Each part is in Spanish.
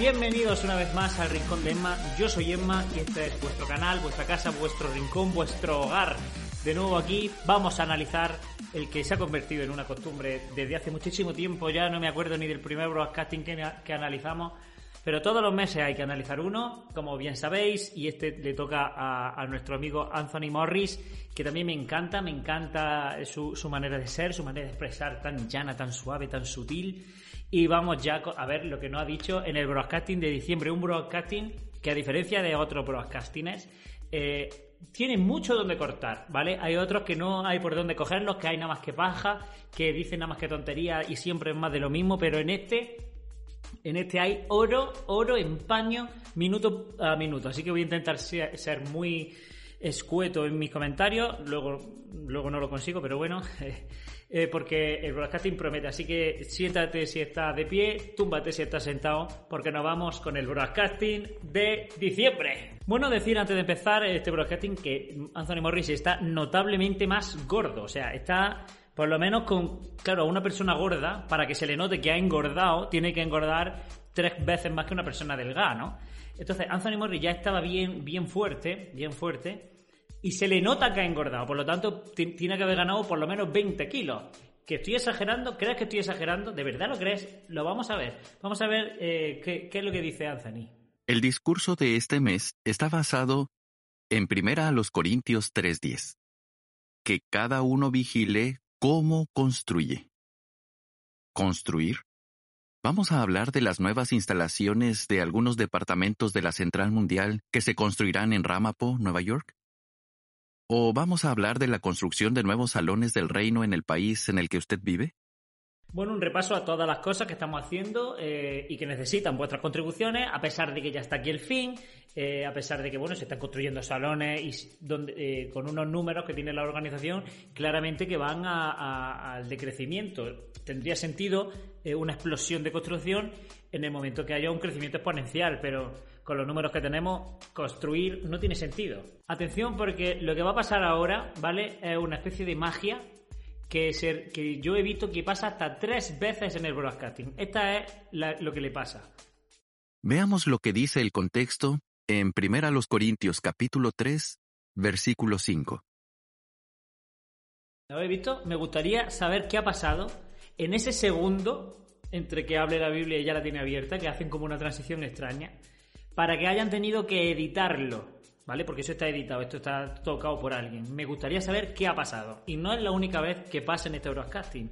Bienvenidos, una vez más al Rincón de Emma. Yo soy Emma y este es vuestro canal, vuestra casa, vuestro rincón, vuestro hogar. De nuevo aquí vamos a analizar el que se ha convertido en una costumbre desde hace muchísimo tiempo. Ya no me acuerdo ni del primer broadcasting que, que analizamos, pero todos los meses hay que analizar uno, como bien sabéis, y este le toca a, a nuestro amigo Anthony Morris, que también me encanta, me encanta su, su manera de ser, su manera de expresar tan llana, tan suave, tan sutil. Y vamos ya a ver lo que nos ha dicho en el broadcasting de diciembre. Un broadcasting que a diferencia de otros broadcastings, eh, tiene mucho donde cortar, ¿vale? Hay otros que no hay por dónde cogerlos, que hay nada más que paja, que dicen nada más que tontería y siempre es más de lo mismo, pero en este en este hay oro, oro en paño, minuto a minuto. Así que voy a intentar ser, muy escueto en mis comentarios. Luego, luego no lo consigo, pero bueno. eh, porque el broadcasting promete. Así que siéntate si estás de pie, túmbate si estás sentado, porque nos vamos con el broadcasting de diciembre. Bueno, decir antes de empezar este broadcasting que Anthony Morris está notablemente más gordo. O sea, está por lo menos con, claro, una persona gorda, para que se le note que ha engordado, tiene que engordar tres veces más que una persona delgada, ¿no? Entonces, Anthony Morris ya estaba bien, bien fuerte, bien fuerte, y se le nota que ha engordado. Por lo tanto, tiene que haber ganado por lo menos 20 kilos. ¿Que estoy exagerando? ¿Crees que estoy exagerando? ¿De verdad lo crees? Lo vamos a ver. Vamos a ver eh, qué, qué es lo que dice Anthony. El discurso de este mes está basado en Primera a los Corintios 3:10. Que cada uno vigile cómo construye. ¿Construir? Vamos a hablar de las nuevas instalaciones de algunos departamentos de la Central Mundial que se construirán en Ramapo, Nueva York. ¿O vamos a hablar de la construcción de nuevos salones del reino en el país en el que usted vive? Bueno, un repaso a todas las cosas que estamos haciendo eh, y que necesitan vuestras contribuciones, a pesar de que ya está aquí el fin, eh, a pesar de que bueno se están construyendo salones y eh, con unos números que tiene la organización claramente que van a- al decrecimiento. Tendría sentido una explosión de construcción en el momento que haya un crecimiento exponencial, pero con los números que tenemos, construir no tiene sentido. Atención porque lo que va a pasar ahora, ¿vale? Es una especie de magia que, se- que yo he visto que pasa hasta tres veces en el broadcasting. Esta es la- lo que le pasa. Veamos lo que dice el contexto en Primera a los Corintios capítulo 3, versículo 5. ¿Lo habéis visto? Me gustaría saber qué ha pasado en ese segundo entre que hable la Biblia y ya la tiene abierta, que hacen como una transición extraña, para que hayan tenido que editarlo, ¿vale? Porque eso está editado, esto está tocado por alguien. Me gustaría saber qué ha pasado. Y no es la única vez que pasa en este broadcasting.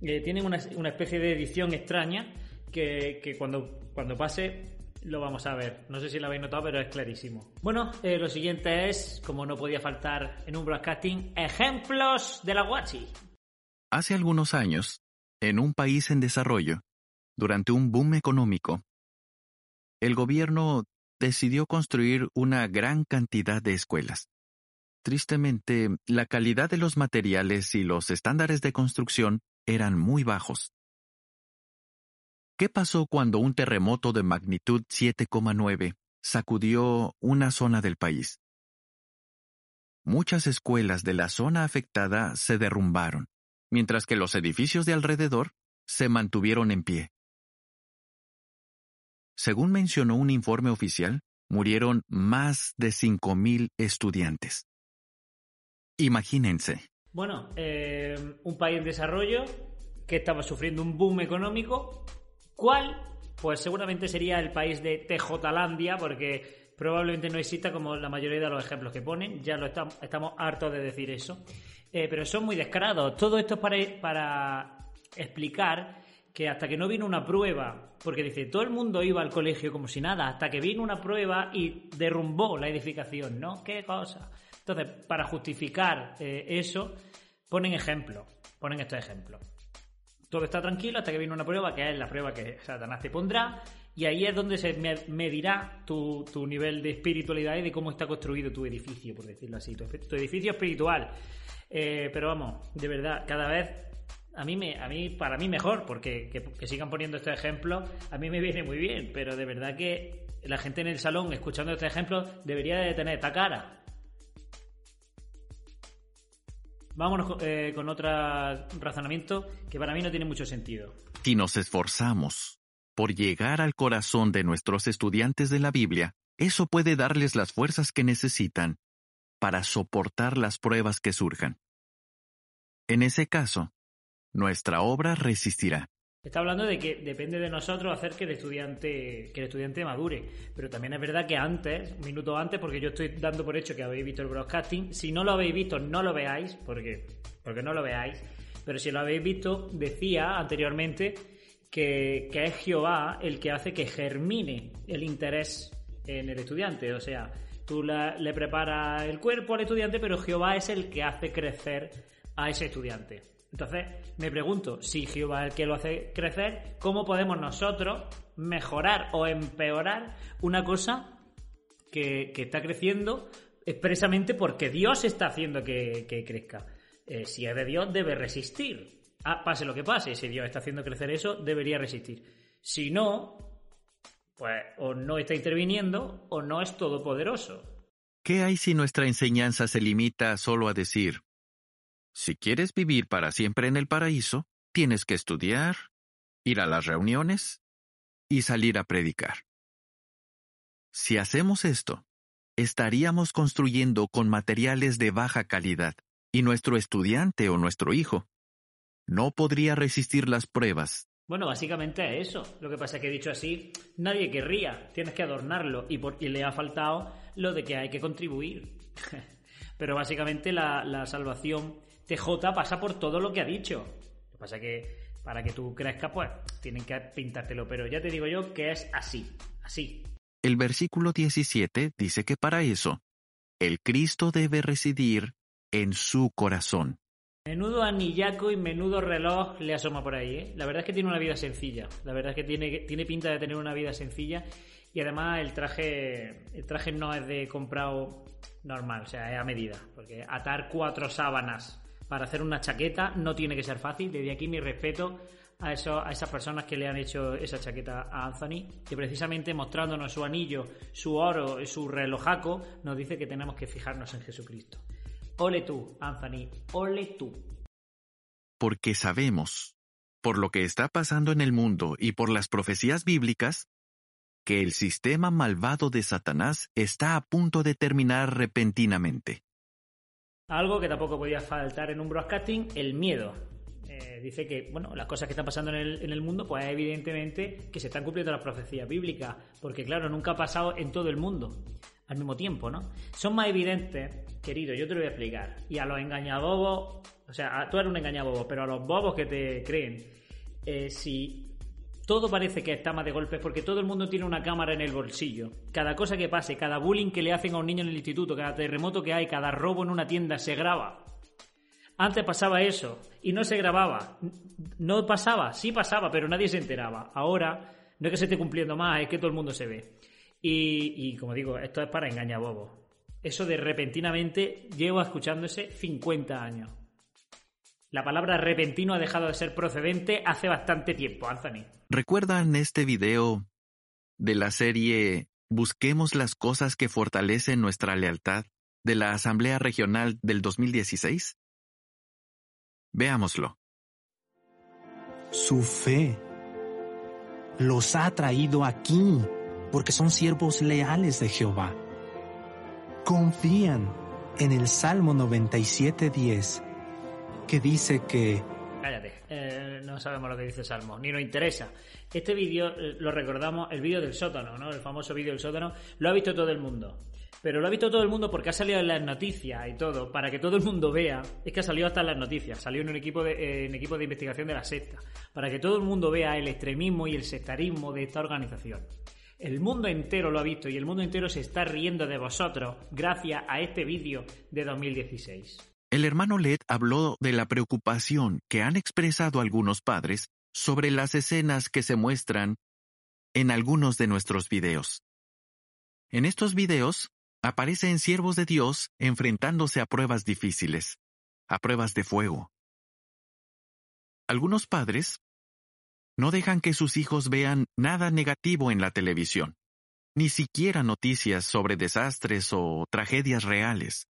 Eh, tienen una, especie de edición extraña que, que cuando, cuando pase lo vamos a ver. No sé si lo habéis notado, pero es clarísimo. Bueno, eh, lo siguiente es, como no podía faltar en un broadcasting, ejemplos de la guachi. Hace algunos años, en un país en desarrollo, durante un boom económico, el gobierno decidió construir una gran cantidad de escuelas. Tristemente, la calidad de los materiales y los estándares de construcción eran muy bajos. ¿Qué pasó cuando un terremoto de magnitud 7,9 sacudió una zona del país? Muchas escuelas de la zona afectada se derrumbaron, mientras que los edificios de alrededor se mantuvieron en pie. Según mencionó un informe oficial, murieron más de 5.000 estudiantes. Imagínense. Bueno, eh, un país en desarrollo que estaba sufriendo un boom económico. ¿Cuál? Pues seguramente sería el país de Tejutalandia, porque probablemente no exista como la mayoría de los ejemplos que ponen. Ya lo estamos, estamos hartos de decir eso. Eh, pero son muy descarados. Todo esto es para, para explicar que hasta que no vino una prueba, porque dice, todo el mundo iba al colegio como si nada, hasta que vino una prueba y derrumbó la edificación, ¿no? ¿Qué cosa? Entonces, para justificar eh, eso, ponen ejemplos, ponen estos ejemplos. Todo está tranquilo hasta que viene una prueba, que es la prueba que Satanás te pondrá, y ahí es donde se medirá tu, nivel de espiritualidad y de cómo está construido tu edificio, por decirlo así, tu, edificio espiritual. Eh, pero vamos, de verdad, cada vez a mí, me, a mí para mí mejor, porque que, sigan poniendo estos ejemplos, a mí me viene muy bien, pero de verdad que la gente en el salón escuchando este ejemplo debería de tener esta cara. Vámonos eh, con otro razonamiento que para mí no tiene mucho sentido. Si nos esforzamos por llegar al corazón de nuestros estudiantes de la Biblia, eso puede darles las fuerzas que necesitan para soportar las pruebas que surjan. En ese caso, nuestra obra resistirá. Está hablando de que depende de nosotros hacer que el estudiante, que el estudiante madure. Pero también es verdad que antes, un minuto antes, porque yo estoy dando por hecho que habéis visto el broadcasting. Si no lo habéis visto, no lo veáis, porque, porque no lo veáis. Pero si lo habéis visto, decía anteriormente que, es Jehová el que hace que germine el interés en el estudiante. O sea, tú le preparas el cuerpo al estudiante, pero Jehová es el que hace crecer a ese estudiante. Entonces, me pregunto, si Jehová es el que lo hace crecer, ¿cómo podemos nosotros mejorar o empeorar una cosa que, está creciendo expresamente porque Dios está haciendo que, crezca? Eh, si es de Dios, debe resistir. Ah, pase lo que pase, si Dios está haciendo crecer eso, debería resistir. Si no, pues o no está interviniendo o no es todopoderoso. ¿Qué hay si nuestra enseñanza se limita solo a decir, si quieres vivir para siempre en el paraíso, tienes que estudiar, ir a las reuniones y salir a predicar? Si hacemos esto, estaríamos construyendo con materiales de baja calidad y nuestro estudiante o nuestro hijo no podría resistir las pruebas. Bueno, básicamente es eso. Lo que pasa es que dicho así, nadie querría. Tienes que adornarlo y, por, le ha faltado lo de que hay que contribuir. Pero básicamente la, la, salvación TJ pasa por todo lo que ha dicho. Lo que pasa es que para que tú crezcas, pues tienen que pintártelo. Pero ya te digo yo que es así, así. El versículo 17 dice que para eso, el Cristo debe residir en su corazón. Menudo anillaco y menudo reloj le asoma por ahí, ¿eh? La verdad es que tiene una vida sencilla. La verdad es que tiene, tiene pinta de tener una vida sencilla. Y además el traje, el traje no es de comprado normal, o sea, es a medida. Porque atar cuatro sábanas para hacer una chaqueta no tiene que ser fácil. Desde aquí mi respeto a, eso, a esas personas que le han hecho esa chaqueta a Anthony, que precisamente mostrándonos su anillo, su oro, su relojaco, nos dice que tenemos que fijarnos en Jesucristo. Ole tú, Anthony, ole tú. Porque sabemos, por lo que está pasando en el mundo y por las profecías bíblicas, que el sistema malvado de Satanás está a punto de terminar repentinamente. Algo que tampoco podía faltar en un broadcasting, el miedo. Eh, dice que, bueno, las cosas que están pasando en el, en el mundo, pues evidentemente que se están cumpliendo las profecías bíblicas, porque claro, nunca ha pasado en todo el mundo al mismo tiempo, ¿no? Son más evidentes, querido, yo te lo voy a explicar. Y a los engañabobos, o sea, tú eres un engañabobo, pero a los bobos que te creen, eh, si todo parece que está más de golpes porque todo el mundo tiene una cámara en el bolsillo. Cada cosa que pase, cada bullying que le hacen a un niño en el instituto, cada terremoto que hay, cada robo en una tienda se graba. Antes pasaba eso y no se grababa. No pasaba, sí pasaba, pero nadie se enteraba. Ahora no es que se esté cumpliendo más, es que todo el mundo se ve. Y, como digo, esto es para bobo. Eso de repentinamente llevo escuchándose 50 años. La palabra repentino ha dejado de ser procedente hace bastante tiempo, Anthony. ¿Recuerdan este video de la serie Busquemos las cosas que fortalecen nuestra lealtad de la Asamblea Regional del 2016? Veámoslo. Su fe los ha traído aquí porque son siervos leales de Jehová. Confían en el Salmo 97.10, que dice que... Cállate, eh, no sabemos lo que dice Salmo, ni nos interesa. Este vídeo, eh, lo recordamos, el vídeo del sótano, ¿no? El famoso vídeo del sótano, lo ha visto todo el mundo. Pero lo ha visto todo el mundo porque ha salido en las noticias y todo, para que todo el mundo vea. Es que ha salido hasta en las noticias, salió en un equipo de, eh, equipo de investigación de la secta, para que todo el mundo vea el extremismo y el sectarismo de esta organización. El mundo entero lo ha visto y el mundo entero se está riendo de vosotros gracias a este vídeo de 2016. El hermano Led habló de la preocupación que han expresado algunos padres sobre las escenas que se muestran en algunos de nuestros videos. En estos videos aparecen siervos de Dios enfrentándose a pruebas difíciles, a pruebas de fuego. Algunos padres no dejan que sus hijos vean nada negativo en la televisión, ni siquiera noticias sobre desastres o tragedias reales.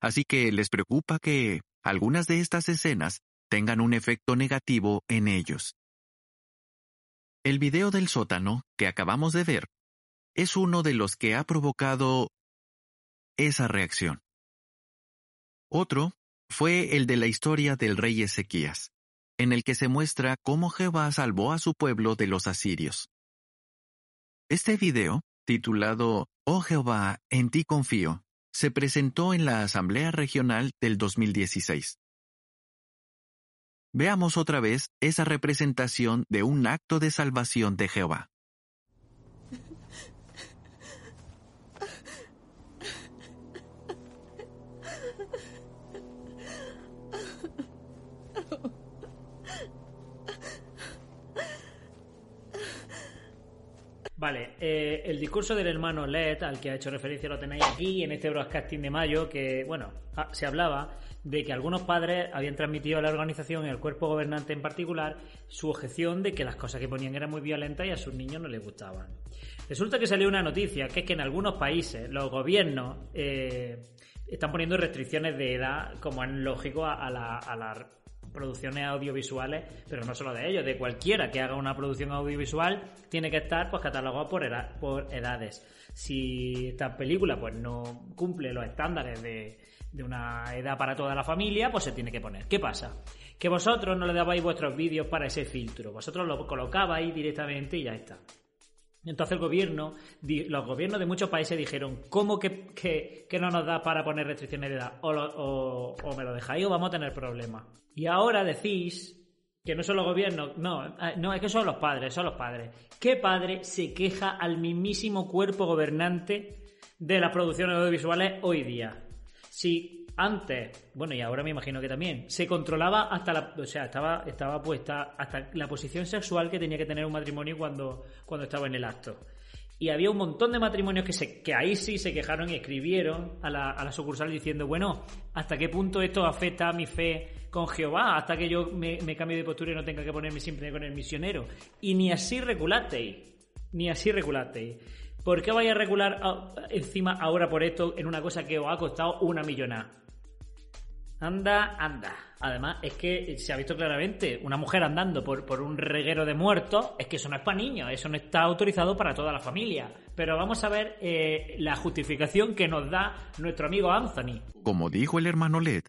Así que les preocupa que algunas de estas escenas tengan un efecto negativo en ellos. El video del sótano que acabamos de ver es uno de los que ha provocado esa reacción. Otro fue el de la historia del rey Ezequías, en el que se muestra cómo Jehová salvó a su pueblo de los asirios. Este video, titulado Oh Jehová, en ti confío, se presentó en la Asamblea Regional del 2016. Veamos otra vez esa representación de un acto de salvación de Jehová. Vale, eh, el discurso del hermano Led, al que ha hecho referencia, lo tenéis aquí en este broadcasting de mayo, que, bueno, ah, se hablaba de que algunos padres habían transmitido a la organización y al cuerpo gobernante en particular su objeción de que las cosas que ponían eran muy violentas y a sus niños no les gustaban. Resulta que salió una noticia, que es que en algunos países los gobiernos eh, están poniendo restricciones de edad, como es lógico, a, la, a la producciones audiovisuales, pero no solo de ellos, de cualquiera que haga una producción audiovisual, tiene que estar pues catalogado por, por edades. Si esta película pues no cumple los estándares de, de una edad para toda la familia, pues se tiene que poner. ¿Qué pasa? Que vosotros no le dabais vuestros vídeos para ese filtro, vosotros lo colocabais directamente y ya está. Entonces el gobierno, los gobiernos de muchos países dijeron, ¿cómo que, que, no nos da para poner restricciones de edad? O, me lo dejáis o vamos a tener problemas. Y ahora decís que no son los gobiernos, no, eh, no, es que son los padres, son los padres. ¿Qué padre se queja al mismísimo cuerpo gobernante de las producciones audiovisuales hoy día? Si antes, bueno, y ahora me imagino que también, se controlaba hasta la, o sea, estaba, estaba puesta hasta la posición sexual que tenía que tener un matrimonio cuando, cuando estaba en el acto. Y había un montón de matrimonios que, se, que ahí sí se quejaron y escribieron a la, a la sucursal diciendo, bueno, ¿hasta qué punto esto afecta a mi fe con Jehová? Hasta que yo me, me cambie de postura y no tenga que ponerme siempre con el misionero. Y ni así regulasteis. Ni así regulasteis. ¿Por qué vais a regular encima ahora por esto en una cosa que os ha costado una millonada? Anda, anda. Además, es que se ha visto claramente una mujer andando por, por, un reguero de muertos, es que eso no es para niños, eso no está autorizado para toda la familia. Pero vamos a ver eh, la justificación que nos da nuestro amigo Anthony. Como dijo el hermano Led,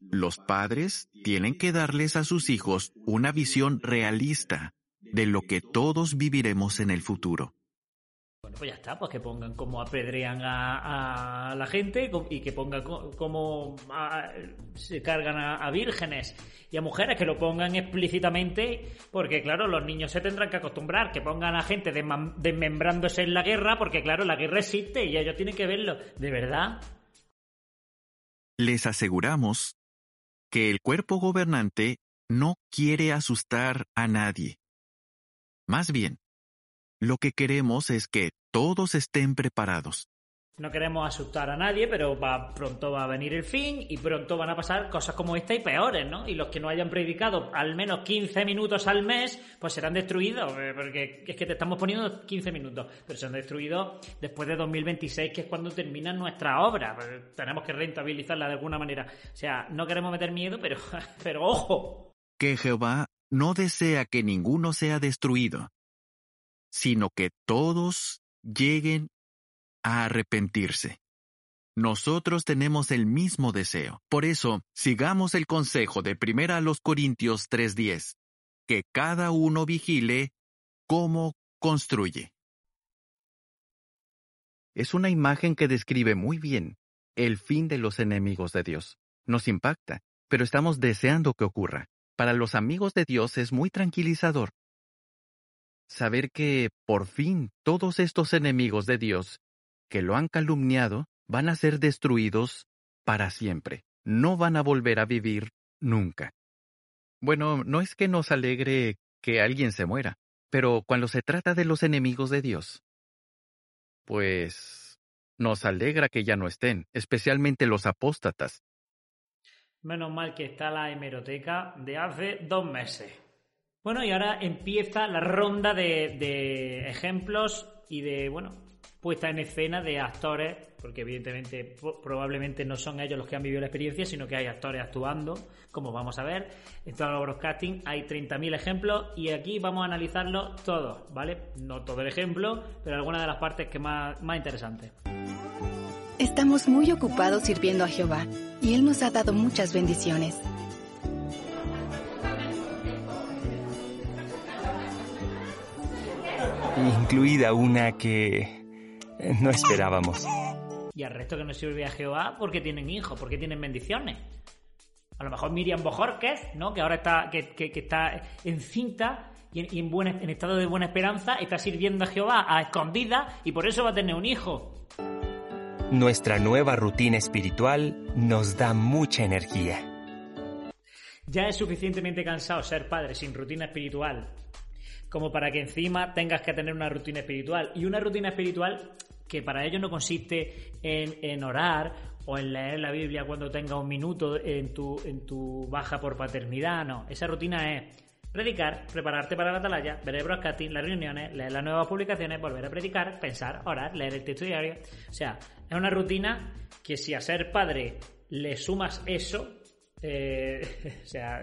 los padres tienen que darles a sus hijos una visión realista de lo que todos viviremos en el futuro. Bueno, pues ya está, pues que pongan cómo apedrean a, la gente y que pongan cómo se cargan a, vírgenes y a mujeres, que lo pongan explícitamente, porque claro, los niños se tendrán que acostumbrar, que pongan a gente desmembrándose en la guerra, porque claro, la guerra existe y ellos tienen que verlo. ¿De verdad? Les aseguramos que el cuerpo gobernante no quiere asustar a nadie. Más bien, lo que queremos es que todos estén preparados. No queremos asustar a nadie, pero va, pronto va a venir el fin y pronto van a pasar cosas como esta y peores, ¿no? Y los que no hayan predicado al menos 15 minutos al mes, pues serán destruidos, eh, porque es que te estamos poniendo 15 minutos, pero serán destruidos después de 2026, que es cuando termina nuestra obra. Pues tenemos que rentabilizarla de alguna manera. O sea, no queremos meter miedo, pero, pero ojo. Que Jehová no desea que ninguno sea destruido, sino que todos lleguen a arrepentirse. Nosotros tenemos el mismo deseo. Por eso, sigamos el consejo de 1 los Corintios 3:10, que cada uno vigile cómo construye. Es una imagen que describe muy bien el fin de los enemigos de Dios. Nos impacta, pero estamos deseando que ocurra. Para los amigos de Dios es muy tranquilizador. Saber que, por fin, todos estos enemigos de Dios que lo han calumniado van a ser destruidos para siempre. No van a volver a vivir nunca. Bueno, no es que nos alegre que alguien se muera, pero cuando se trata de los enemigos de Dios, pues nos alegra que ya no estén, especialmente los apóstatas. Menos mal que está la hemeroteca de hace dos meses. Bueno, y ahora empieza la ronda de, de ejemplos y de, bueno, puesta en escena de actores, porque evidentemente probablemente no son ellos los que han vivido la experiencia, sino que hay actores actuando, como vamos a ver. En todo el broadcasting hay 30.000 ejemplos y aquí vamos a analizarlos todos, ¿vale? No todo el ejemplo, pero algunas de las partes que más, más interesantes. Estamos muy ocupados sirviendo a Jehová y Él nos ha dado muchas bendiciones. Incluida una que no esperábamos. Y al resto que no sirve a Jehová porque tienen hijos, porque tienen bendiciones. A lo mejor Miriam Bojorquez, ¿no? Que ahora está, que, está encinta y, en, buen, en estado de buena esperanza, está sirviendo a Jehová a escondida y por eso va a tener un hijo. Nuestra nueva rutina espiritual nos da mucha energía. Ya es suficientemente cansado ser padre sin rutina espiritual como para que encima tengas que tener una rutina espiritual. Y una rutina espiritual que para ello no consiste en, orar o en leer la Biblia cuando tenga un minuto en tu, en tu baja por paternidad, no. Esa rutina es predicar, prepararte para la atalaya, ver el broadcasting, las reuniones, leer las nuevas publicaciones, volver a predicar, pensar, orar, leer el texto diario. O sea, es una rutina que si a ser padre le sumas eso, eh, o sea,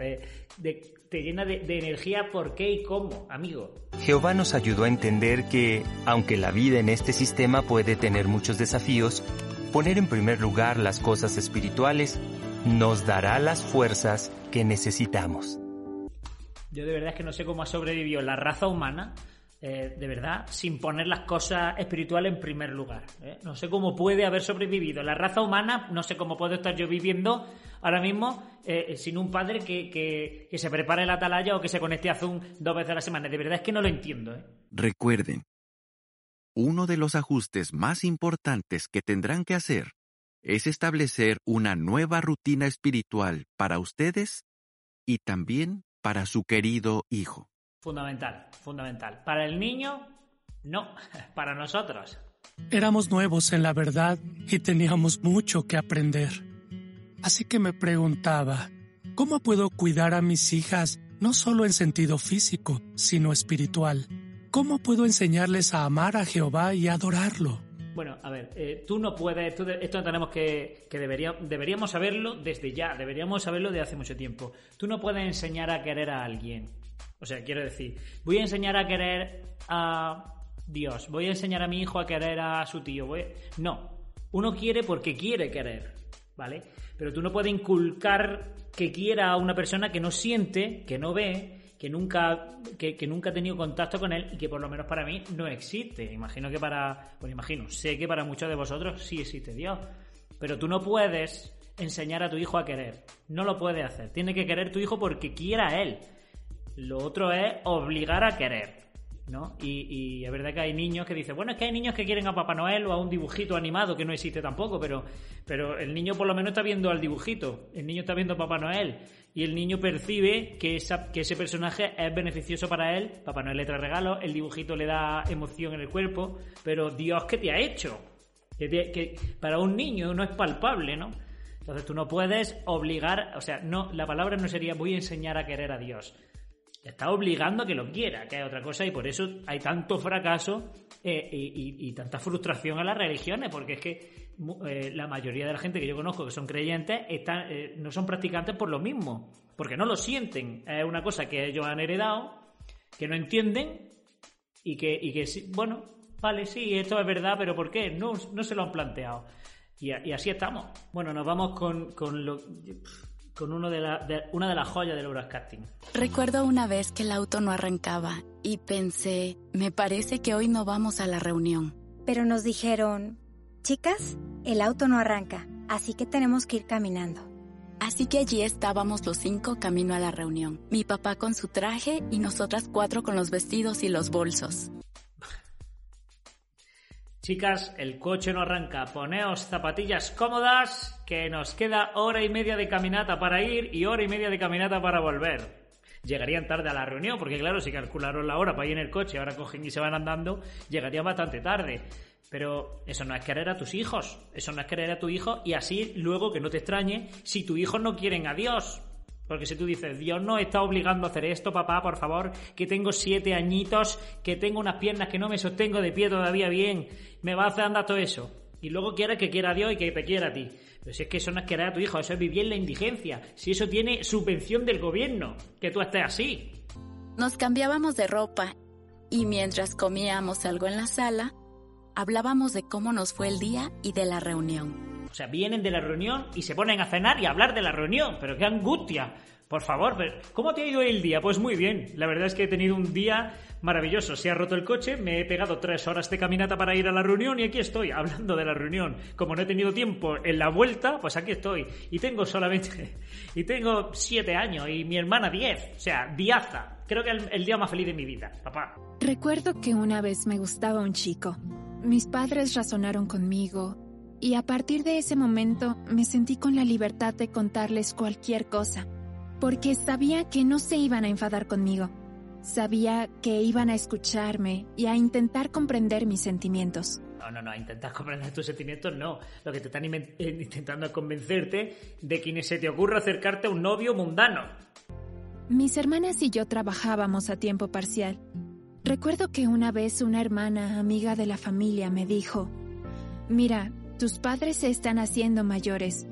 te llena de, de, energía por qué y cómo, amigo. Jehová nos ayudó a entender que, aunque la vida en este sistema puede tener muchos desafíos, poner en primer lugar las cosas espirituales nos dará las fuerzas que necesitamos. Yo de verdad es que no sé cómo ha sobrevivido la raza humana eh, de verdad, sin poner las cosas espirituales en primer lugar. ¿eh? No sé cómo puede haber sobrevivido la raza humana, no sé cómo puedo estar yo viviendo ahora mismo eh, sin un padre que, que, que, se prepare la atalaya o que se conecte a Zoom dos veces a la semana. De verdad es que no lo entiendo. Recuerden, uno de los ajustes más importantes que tendrán que hacer es establecer una nueva rutina espiritual para ustedes y también para su querido hijo. Fundamental, fundamental. Para el niño, no, para nosotros. Éramos nuevos en la verdad y teníamos mucho que aprender. Así que me preguntaba, ¿cómo puedo cuidar a mis hijas no solo en sentido físico, sino espiritual? ¿Cómo puedo enseñarles a amar a Jehová y adorarlo? Bueno, a ver, eh, tú no puedes, esto, tenemos que, que deberíamos saberlo desde ya, deberíamos saberlo de hace mucho tiempo. Tú no puedes enseñar a querer a alguien. O sea, quiero decir, voy a enseñar a querer a Dios, voy a enseñar a mi hijo a querer a su tío. No, uno quiere porque quiere querer, ¿vale? Pero tú no puedes inculcar que quiera a una persona que no siente, que no ve, que nunca, que, nunca ha tenido contacto con él y que por lo menos para mí no existe. Imagino que para, pues imagino, sé que para muchos de vosotros sí existe Dios. Pero tú no puedes enseñar a tu hijo a querer. No lo puedes hacer. Tiene que querer tu hijo porque quiera a él. Lo otro es obligar a querer. ¿No? Y, es verdad que hay niños que dicen, bueno, es que hay niños que quieren a Papá Noel o a un dibujito animado que no existe tampoco, pero, pero el niño por lo menos está viendo al dibujito, el niño está viendo a Papá Noel y el niño percibe que, esa, que ese personaje es beneficioso para él, Papá Noel le trae regalos, el dibujito le da emoción en el cuerpo, pero Dios, ¿qué te ha hecho? Que para un niño no es palpable, ¿no? Entonces tú no puedes obligar, o sea, no, la palabra no sería voy a enseñar a querer a Dios está obligando a que lo quiera, que hay otra cosa, y por eso hay tanto fracaso eh, y, tanta frustración a las religiones, porque es que eh, la mayoría de la gente que yo conozco que son creyentes están, eh, no son practicantes por lo mismo, porque no lo sienten. Es una cosa que ellos han heredado, que no entienden y que, y que bueno, vale, sí, esto es verdad, pero ¿por qué? No, no se lo han planteado. Y, así estamos. Bueno, nos vamos con lo con uno de, una de las joyas del broadcasting. Recuerdo una vez que el auto no arrancaba y pensé, me parece que hoy no vamos a la reunión. Pero nos dijeron, chicas, el auto no arranca, así que tenemos que ir caminando. Así que allí estábamos los cinco camino a la reunión. Mi papá con su traje y nosotras cuatro con los vestidos y los bolsos. Chicas, el coche no arranca. Poneos zapatillas cómodas, que nos queda hora y media de caminata para ir y hora y media de caminata para volver. Llegarían tarde a la reunión, porque claro, si calcularon la hora para ir en el coche, ahora cogen y se van andando, llegarían bastante tarde. Pero eso no es querer a tus hijos, eso no es querer a tu hijo y así luego que no te extrañe si tus hijos no quieren a Dios. Porque si tú dices, Dios no está obligando a hacer esto, papá, por favor, que tengo siete añitos, que tengo unas piernas que no me sostengo de pie todavía bien, me va a hacer andar todo eso. Y luego quieres que quiera a Dios y que te quiera a ti. Pero si es que eso no es querer a tu hijo, eso es vivir en la indigencia. Si eso tiene subvención del gobierno, que tú estés así. Nos cambiábamos de ropa y mientras comíamos algo en la sala, hablábamos de cómo nos fue el día y de la reunión. Sea, vienen de la reunión y se ponen a cenar y a hablar de la reunión. Pero qué angustia. Por favor, ¿cómo te ha ido el día? Pues muy bien. La verdad es que he tenido un día maravilloso. Se ha roto el coche, me he pegado tres horas de caminata para ir a la reunión y aquí estoy, hablando de la reunión. Como no he tenido tiempo en la vuelta, pues aquí estoy. Y tengo solamente... Y tengo siete años y mi hermana diez. O sea, diaza. Creo que el día más feliz de mi vida, papá. Recuerdo que una vez me gustaba un chico. Mis padres razonaron conmigo y a partir de ese momento me sentí con la libertad de contarles cualquier cosa, porque sabía que no se iban a enfadar conmigo. Sabía que iban a escucharme y a intentar comprender mis sentimientos. No, no, no, intentar comprender tus sentimientos no. Lo que te están eh, intentando es convencerte de que ni se te ocurra acercarte a un novio mundano. Mis hermanas y yo trabajábamos a tiempo parcial. Recuerdo que una vez una hermana, amiga de la familia, me dijo, Mira, tus padres se están haciendo mayores.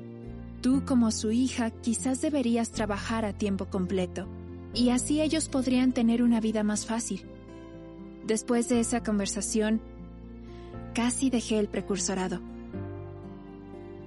Tú como su hija quizás deberías trabajar a tiempo completo, y así ellos podrían tener una vida más fácil. Después de esa conversación, casi dejé el precursorado.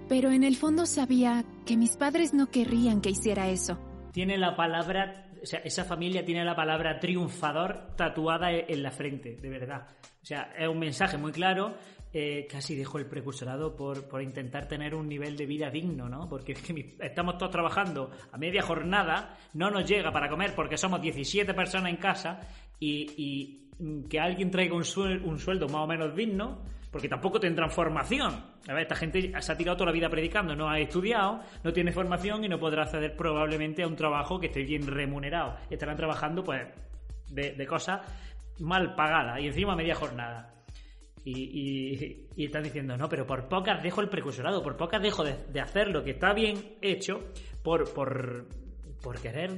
Pero en el fondo sabía que mis padres no querrían que hiciera eso. Tiene la palabra, o sea, esa familia tiene la palabra triunfador tatuada en la frente, de verdad. O sea, es un mensaje muy claro eh, casi dejo el precursorado por, por, intentar tener un nivel de vida digno, ¿no? Porque es que estamos todos trabajando a media jornada, no nos llega para comer porque somos 17 personas en casa y, que alguien traiga un, un sueldo más o menos digno, porque tampoco tendrán formación. A ver, esta gente se ha tirado toda la vida predicando, no ha estudiado, no tiene formación y no podrá acceder probablemente a un trabajo que esté bien remunerado. Estarán trabajando, pues, de, de cosas mal pagadas y encima a media jornada. Y, están diciendo, no, pero por pocas dejo el precursorado, por pocas dejo de, hacer lo que está bien hecho por, por, por querer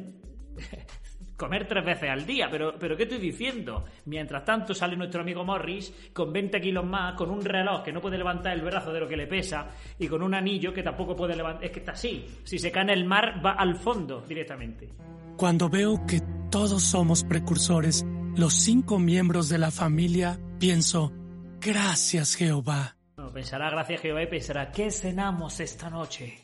comer tres veces al día. Pero, pero ¿qué estoy diciendo? Mientras tanto sale nuestro amigo Morris con 20 kilos más, con un reloj que no puede levantar el brazo de lo que le pesa y con un anillo que tampoco puede levantar. Es que está así. Si se cae en el mar, va al fondo directamente. Cuando veo que todos somos precursores, los cinco miembros de la familia, pienso, Gracias, Jehová. pensará gracias, Jehová, y pensará, ¿qué cenamos esta noche?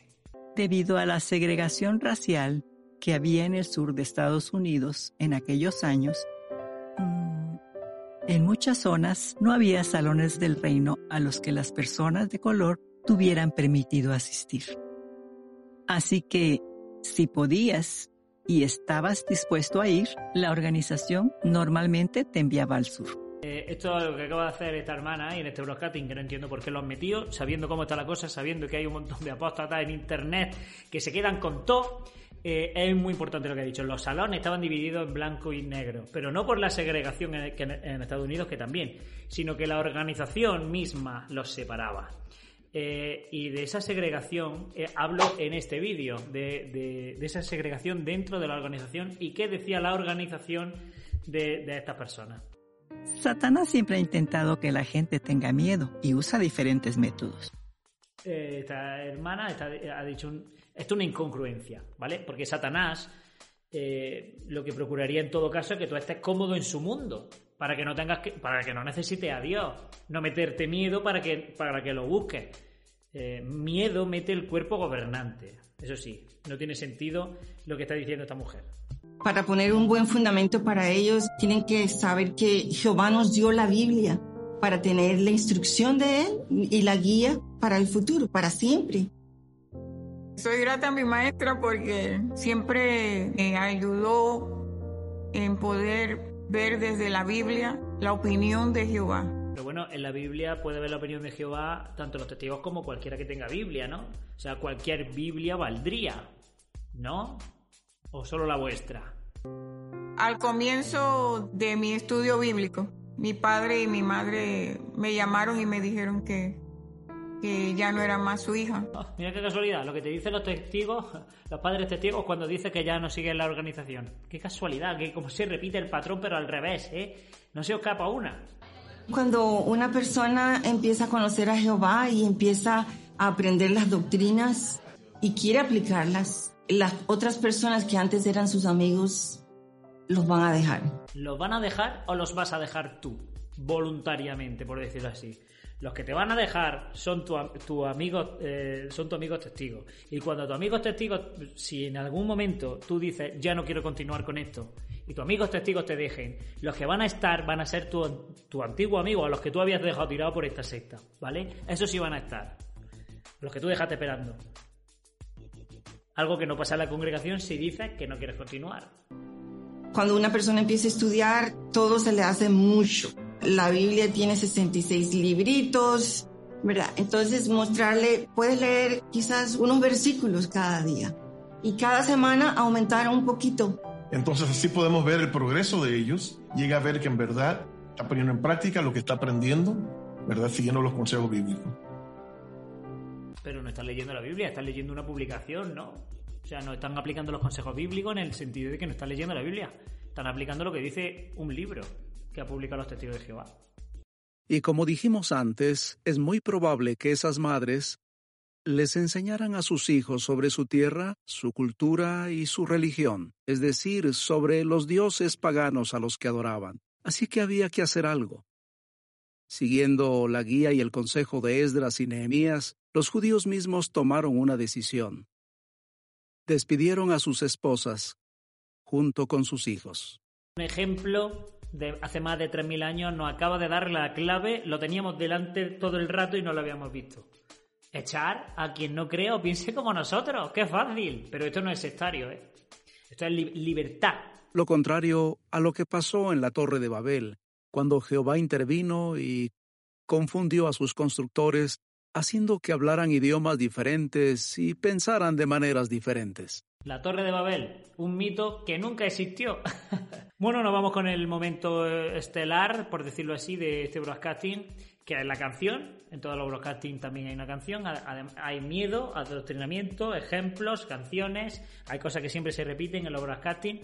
Debido a la segregación racial que había en el sur de Estados Unidos en aquellos años, mm, en muchas zonas no había salones del reino a los que las personas de color tuvieran permitido asistir. Así que, si podías y estabas dispuesto a ir, la organización normalmente te enviaba al sur. Eh, esto es lo que acaba de hacer esta hermana y en este broadcasting, que no entiendo por qué lo han metido, sabiendo cómo está la cosa, sabiendo que hay un montón de apóstatas en internet que se quedan con todo. Eh, es muy importante lo que ha dicho. Los salones estaban divididos en blanco y negro, pero no por la segregación en, Estados Unidos, que también, sino que la organización misma los separaba. Eh, y de esa segregación hablo en este vídeo, de, esa segregación dentro de la organización y qué decía la organización de estas personas. Satanás siempre ha intentado que la gente tenga miedo y usa diferentes métodos. Eh, esta hermana ha dicho, esto es una incongruencia, ¿vale? Porque Satanás eh, lo que procuraría en todo caso es que tú estés cómodo en su mundo, para que no tengas que, para que no necesites a Dios, no meterte miedo para que, para que lo busques. Eh, miedo mete el cuerpo gobernante. Eso sí, no tiene sentido lo que está diciendo esta mujer. Para poner un buen fundamento para ellos, tienen que saber que Jehová nos dio la Biblia para tener la instrucción de Él y la guía para el futuro, para siempre. Soy grata a mi maestra porque siempre me ayudó en poder ver desde la Biblia la opinión de Jehová. Pero bueno, en la Biblia puede ver la opinión de Jehová tanto los testigos como cualquiera que tenga Biblia, ¿no? O sea, cualquier Biblia valdría, ¿no? ¿O solo la vuestra? Al comienzo de mi estudio bíblico, mi padre y mi madre me llamaron y me dijeron que, que ya no era más su hija. Ah, mira qué casualidad, lo que te dicen los testigos, los padres testigos cuando dice que ya no sigue en la organización. Qué casualidad, que como se repite el patrón pero al revés, ¿eh? No se escapa una. Cuando una persona empieza a conocer a Jehová y empieza a aprender las doctrinas y quiere aplicarlas, las otras personas que antes eran sus amigos los van a dejar. ¿Los van a dejar o los vas a dejar tú? Voluntariamente, por decirlo así. Los que te van a dejar son tus tu amigos, eh, son tus amigos testigos. Y cuando tus amigos testigos, si en algún momento tú dices ya no quiero continuar con esto, y tus amigos testigos te dejen, los que van a estar van a ser tu, tu antiguo amigo, a los que tú habías dejado tirado por esta secta, ¿vale? Esos sí van a estar. Los que tú dejaste esperando. Algo que no pasa en la congregación si dices que no quieres continuar. Cuando una persona empieza a estudiar, todo se le hace mucho. La Biblia tiene 66 libritos, ¿verdad? Entonces mostrarle, puedes leer quizás unos versículos cada día y cada semana aumentar un poquito. Entonces así podemos ver el progreso de ellos, llega a ver que en verdad está poniendo en práctica lo que está aprendiendo, ¿verdad? Siguiendo los consejos bíblicos. Pero no están leyendo la Biblia, están leyendo una publicación, ¿no? O sea, no están aplicando los consejos bíblicos en el sentido de que no están leyendo la Biblia. Están aplicando lo que dice un libro que ha publicado los testigos de Jehová. Y como dijimos antes, es muy probable que esas madres les enseñaran a sus hijos sobre su tierra, su cultura y su religión, es decir, sobre los dioses paganos a los que adoraban. Así que había que hacer algo. Siguiendo la guía y el consejo de Esdras y Nehemías, los judíos mismos tomaron una decisión. Despidieron a sus esposas junto con sus hijos. Un ejemplo de hace más de 3.000 años nos acaba de dar la clave, lo teníamos delante todo el rato y no lo habíamos visto. Echar a quien no crea o piense como nosotros, qué fácil, pero esto no es sectario, ¿eh? esto es li libertad. Lo contrario a lo que pasó en la Torre de Babel, cuando Jehová intervino y confundió a sus constructores haciendo que hablaran idiomas diferentes y pensaran de maneras diferentes. La Torre de Babel, un mito que nunca existió. bueno, nos vamos con el momento estelar, por decirlo así, de este broadcasting, que es la canción. En todos los broadcasting también hay una canción. Hay miedo, adoctrinamiento, ejemplos, canciones. Hay cosas que siempre se repiten en los broadcasting.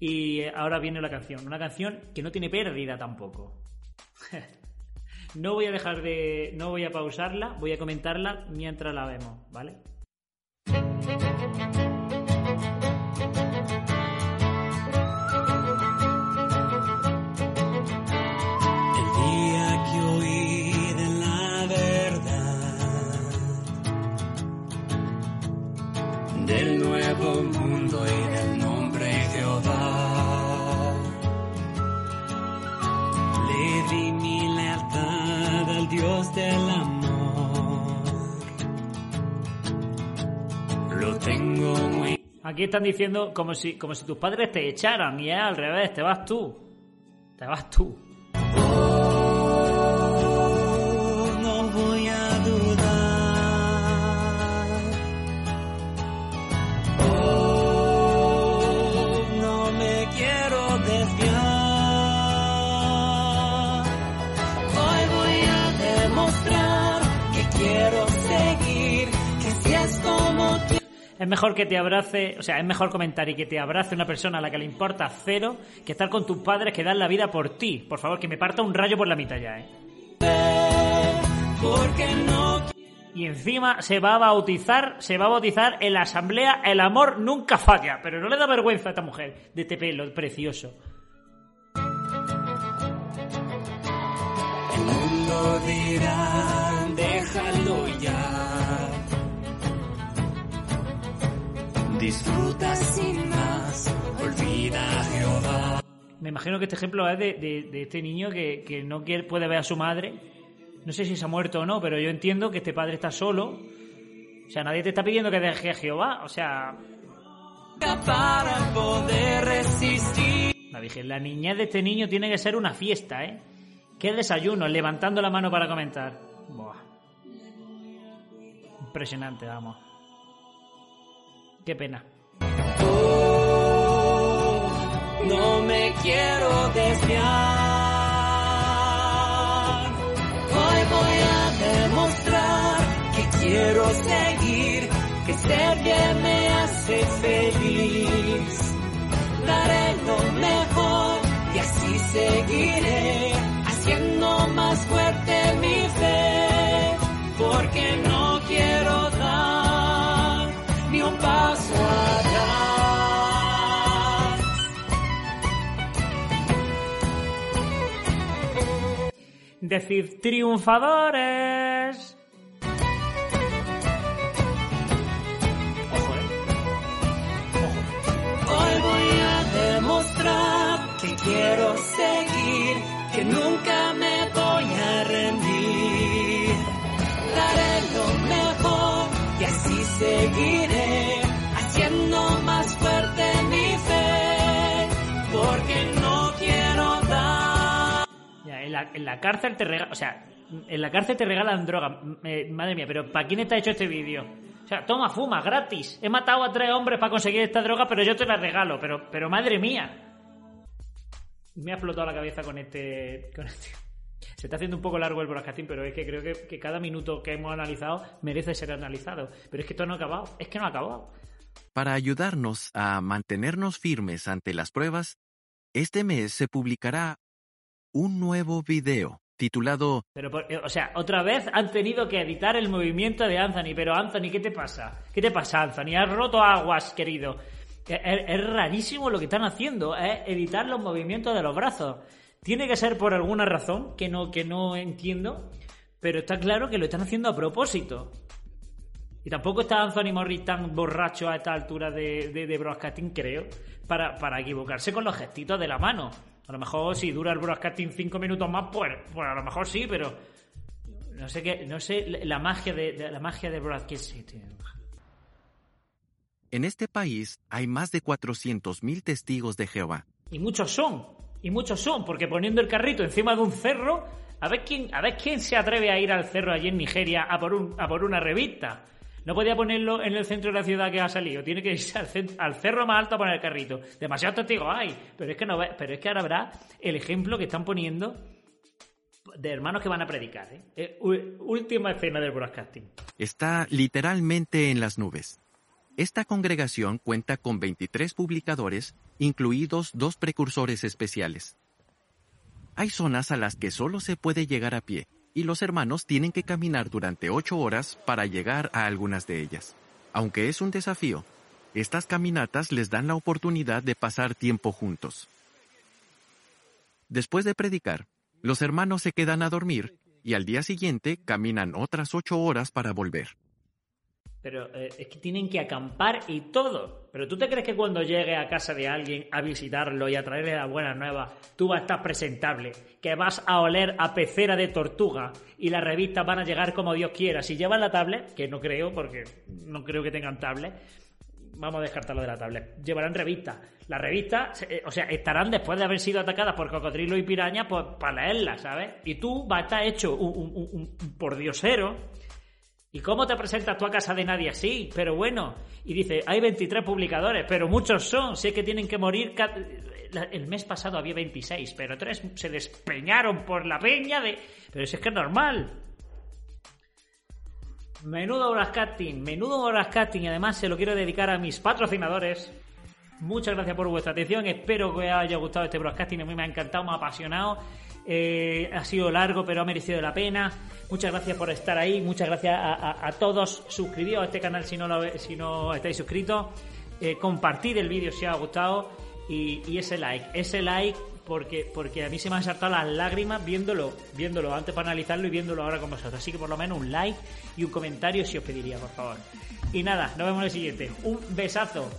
Y ahora viene la canción. Una canción que no tiene pérdida tampoco. No voy a dejar de. No voy a pausarla, voy a comentarla mientras la vemos, ¿vale? El día que oí de la verdad del nuevo mundo y del nombre amor. Lo tengo muy Aquí están diciendo como si, como si tus padres te echaran y es al revés, te vas tú. Te vas tú. Es mejor que te abrace, o sea, es mejor comentar y que te abrace una persona a la que le importa cero que estar con tus padres que dan la vida por ti. Por favor, que me parta un rayo por la mitad ya, ¿eh? Y encima se va a bautizar, se va a bautizar en la asamblea El amor nunca falla. Pero no le da vergüenza a esta mujer de este pelo precioso. El mundo dirá, déjalo ya. Disfruta sin más, olvida a Jehová. Me imagino que este ejemplo es de, de- de este niño que, que no quiere, puede ver a su madre. No sé si se ha muerto o no, pero yo entiendo que este padre está solo. O sea, nadie te está pidiendo que deje a Jehová. O sea, para poder resistir. la, dije, la niñez de este niño tiene que ser una fiesta, ¿eh? ¿Qué desayuno? Levantando la mano para comentar. Buah. Impresionante, vamos. Qué pena. No me quiero desviar. Hoy voy a demostrar que quiero seguir, que ser bien me hace feliz. Daré lo mejor y así seguiré, Decir triunfadores. En la cárcel te regalan. O sea, en la cárcel te regalan droga. Eh, madre mía, pero ¿para quién está hecho este vídeo? O sea, toma, fuma, gratis. He matado a tres hombres para conseguir esta droga, pero yo te la regalo. Pero, pero madre mía. Me ha explotado la cabeza con este. Con este. Se está haciendo un poco largo el broadcasting, pero es que creo que, que cada minuto que hemos analizado merece ser analizado. Pero es que esto no ha acabado. Es que no ha acabado. Para ayudarnos a mantenernos firmes ante las pruebas, este mes se publicará un nuevo video titulado Pero, eh, o sea, otra vez han tenido que editar el movimiento de Anthony. Pero, Anthony, ¿qué te pasa? ¿Qué te pasa, Anthony? Has roto aguas, querido. Es, es- es rarísimo lo que están haciendo, es editar los movimientos de los brazos. Tiene que ser por alguna razón que no, que no entiendo, pero está claro que lo están haciendo a propósito. Y tampoco está Anthony Morris tan borracho a esta altura de, de, de broadcasting, creo, para, para equivocarse con los gestitos de la mano. A lo mejor si dura el broadcasting cinco minutos más, pues, pues a lo mejor sí, pero no sé qué, no sé la magia de, de- la magia de broadcasting. En este país hay más de 400.000 testigos de Jehová. Y muchos son, y muchos son, porque poniendo el carrito encima de un cerro, a ver quién, a ver quién se atreve a ir al cerro allí en Nigeria a por, un, a por una revista. No podía ponerlo en el centro de la ciudad que ha salido. Tiene que irse al, cerro más alto a poner el carrito. Demasiados testigos hay. Pero es que no pero es que ahora habrá el ejemplo que están poniendo de hermanos que van a predicar. ¿eh? Eh, última escena del broadcasting. Está literalmente en las nubes. Esta congregación cuenta con 23 publicadores, incluidos dos precursores especiales. Hay zonas a las que solo se puede llegar a pie, y los hermanos tienen que caminar durante ocho horas para llegar a algunas de ellas. Aunque es un desafío, estas caminatas les dan la oportunidad de pasar tiempo juntos. Después de predicar, los hermanos se quedan a dormir y al día siguiente caminan otras ocho horas para volver. Pero eh, es que tienen que acampar y todo. Pero tú te crees que cuando llegue a casa de alguien a visitarlo y a traerle las buenas nuevas, tú vas a estar presentable, que vas a oler a pecera de tortuga y las revistas van a llegar como Dios quiera. Si llevan la tablet, que no creo, porque no creo que tengan tablet, vamos a descartarlo de la tablet. Llevarán revistas. Las revistas, eh, o sea, estarán después de haber sido atacadas por cocodrilos y pirañas, pues para leerlas, ¿sabes? Y tú vas a estar hecho un, un, un- pordiosero ¿Y cómo te presentas tú a casa de nadie así? Pero bueno, y dice, hay 23 publicadores, pero muchos son, sé que tienen que morir. El mes pasado había 26, pero tres se despeñaron por la peña de... Pero eso es que es normal. Menudo broadcasting, menudo broadcasting, y además se lo quiero dedicar a mis patrocinadores. Muchas gracias por vuestra atención, espero que os haya gustado este broadcasting, a mí me ha encantado, me ha apasionado. Eh, ha sido largo, pero ha merecido la pena. Muchas gracias por estar ahí. Muchas gracias a, todos. Suscribíos a este canal si no, estáis suscritos. Eh, compartid el vídeo si os ha gustado. Y, y ese like. Ese like porque, porque a mí se me han saltado las lágrimas viéndolo, viéndolo antes para analizarlo y viéndolo ahora con vosotros. Así que por lo menos un like y un comentario si os pediría, por favor. Y nada, nos vemos en el siguiente. Un besazo.